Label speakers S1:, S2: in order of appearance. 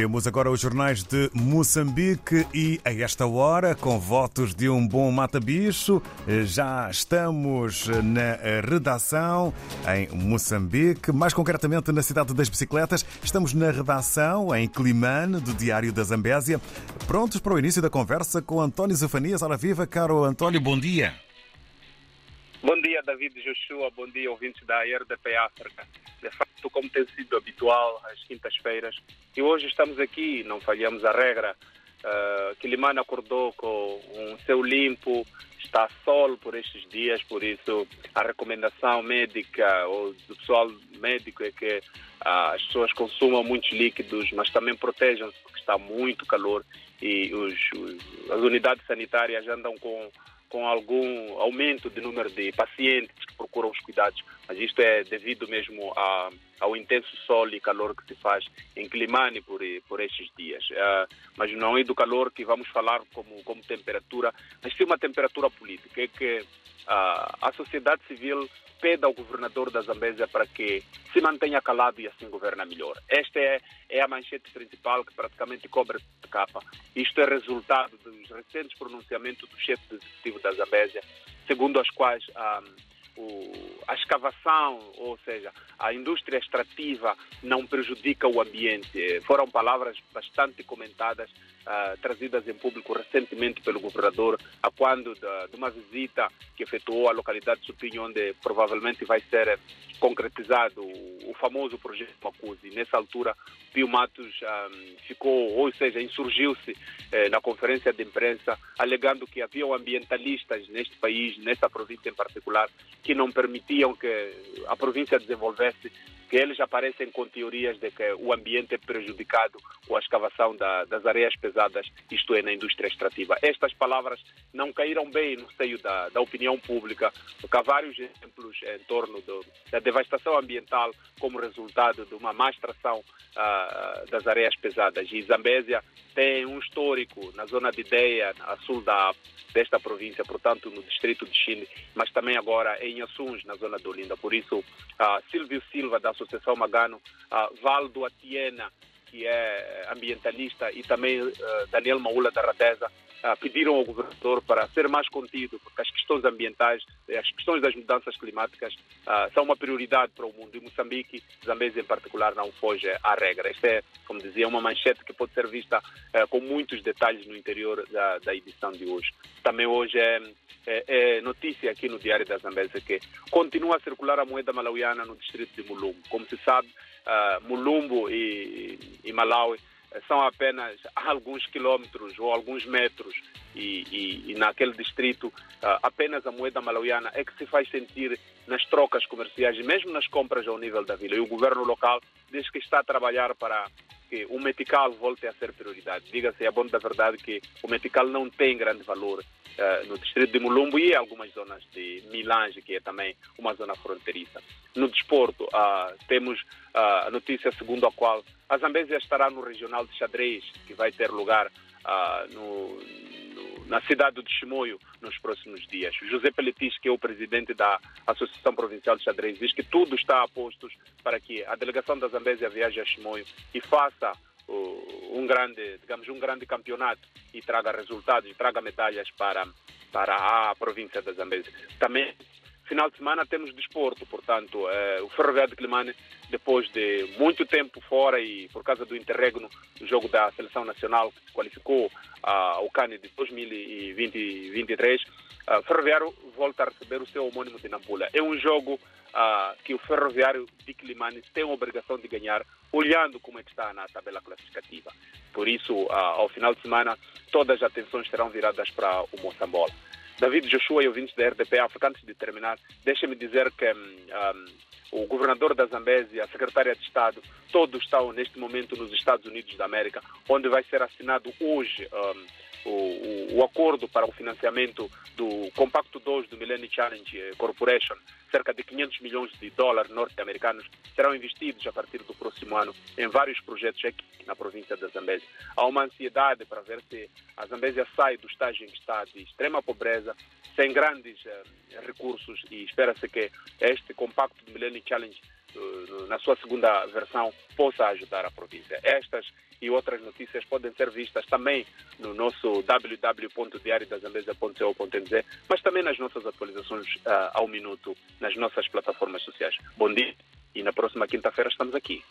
S1: Temos agora os jornais de Moçambique e, a esta hora, com votos de um bom mata-bicho, já estamos na redação em Moçambique, mais concretamente na cidade das bicicletas. Estamos na redação em Climane, do Diário da Zambésia, prontos para o início da conversa com António Zafanias. Ora viva, caro António, bom dia.
S2: Bom dia, David Joshua. Bom dia, ouvintes da RDP África. De facto, como tem sido habitual às quintas-feiras, e hoje estamos aqui, não falhamos a regra. Uh, Quilimana acordou com um céu limpo, está sol por estes dias, por isso a recomendação médica ou do pessoal médico é que uh, as pessoas consumam muitos líquidos, mas também protejam-se porque está muito calor e os, os, as unidades sanitárias andam com com algum aumento de número de pacientes que procuram os cuidados, mas isto é devido mesmo a, ao intenso sol e calor que se faz em Climane por, por estes dias. Uh, mas não é do calor que vamos falar como, como temperatura, mas sim uma temperatura política, é que a sociedade civil pede ao governador da Zambésia para que se mantenha calado e assim governa melhor. Esta é, é a manchete principal que praticamente cobre de capa. Isto é resultado dos recentes pronunciamentos do chefe executivo da Zambésia, segundo as quais ah, o, a escavação, ou seja, a indústria extrativa não prejudica o ambiente. Foram palavras bastante comentadas, uh, trazidas em público recentemente pelo governador, a quando de, de uma visita que efetuou à localidade de Supinho, onde provavelmente vai ser concretizado o, o famoso projeto Macusi. Nessa altura, Pio Matos um, ah, ficou, ou seja, insurgiu-se eh, na conferência de imprensa, alegando que havia ambientalistas neste país, nesta província em particular, que não permitiam que a província desenvolvesse, que eles aparecem com teorias de que o ambiente é prejudicado com a escavação da, das areias pesadas, isto é, na indústria extrativa. Estas palavras não caíram bem no seio da, da opinião pública, porque há vários exemplos em torno do, da devastação ambiental como resultado de uma má extração uh, das areias pesadas. E Zambésia tem um histórico na zona de Ideia, a sul da, desta província, portanto, no distrito de Chile, mas também agora em Assuns, na zona de Olinda. Por isso, uh, Silvio Silva, da Associação Magano, uh, Valdo Atiena, que é ambientalista, e também uh, Daniel Maula da Rateza, uh, pediram ao governador para ser mais contido, porque as questões ambientais, as questões das mudanças climáticas uh, são uma prioridade para o mundo. E Moçambique, Zambésia em particular, não foge à regra. Esta é, como dizia, uma manchete que pode ser vista com muitos detalhes no interior da, da edição de hoje. Também hoje é, é, é, notícia aqui no Diário da Zambésia que continua a circular a moeda malauiana no distrito de Mulumbo. Como se sabe, Mulumbo e, e Malawi são apenas alguns quilômetros ou alguns metros e, e, e naquele distrito uh, apenas a moeda malauiana é que se faz sentir nas trocas comerciais e mesmo nas compras ao nível da vila. E o governo local diz que está a trabalhar para que o metical volte a ser prioridade. Diga-se, é bom da verdade que o metical não tem grande valor uh, no distrito de Mulumbo e em algumas zonas de Milange, que é também uma zona fronteiriça. No desporto, uh, temos uh, a notícia segundo a qual a Zambésia estará no regional de xadrez, que vai ter lugar no, no, na cidade de Chimoio nos próximos dias. José Peletis, que é o presidente da Associação Provincial de Xadrez, diz que tudo está a postos para que a delegação da Zambésia viaje a Chimoio e faça um grande, digamos, um grande campeonato e traga resultados e traga medalhas para, para a província da Zambésia. Também final de semana temos desporto, portanto, eh, o Ferroviário de Climane, depois de muito tempo fora e por causa do interregno do jogo da Seleção Nacional, que se qualificou ah, ao CANI de 2023, ah, Ferroviário volta a receber o seu homônimo de Nampula. É um jogo ah, que o Ferroviário de Climane tem a obrigação de ganhar, olhando como é que está na tabela classificativa. Por isso, ao final de semana, todas as atenções serão viradas para o Moçambola. David Joshua e ouvintes da RDP África, antes de terminar, deixem-me dizer que um, um, o governador da Zambésia, a secretária de Estado, todos estão neste momento nos Estados Unidos da América, onde vai ser assinado hoje um, o, o, acordo para o financiamento do Compacto 2 do Millennium Challenge Corporation, cerca de 500 milhões de dólares norte-americanos serão investidos a partir do próximo ano em vários projetos aqui na província da Zambésia. Há uma ansiedade para ver se a Zambésia sai do estágio em que está de extrema pobreza, sem grandes eh, recursos e espera-se que este compacto do Millennium Challenge na sua segunda versão, possa ajudar a província. Estas e outras notícias podem ser vistas também no nosso www.diariodazambesa.co.nz, mas também nas nossas atualizações uh, ao minuto, nas nossas plataformas sociais. Bom dia e na próxima quinta-feira estamos aqui.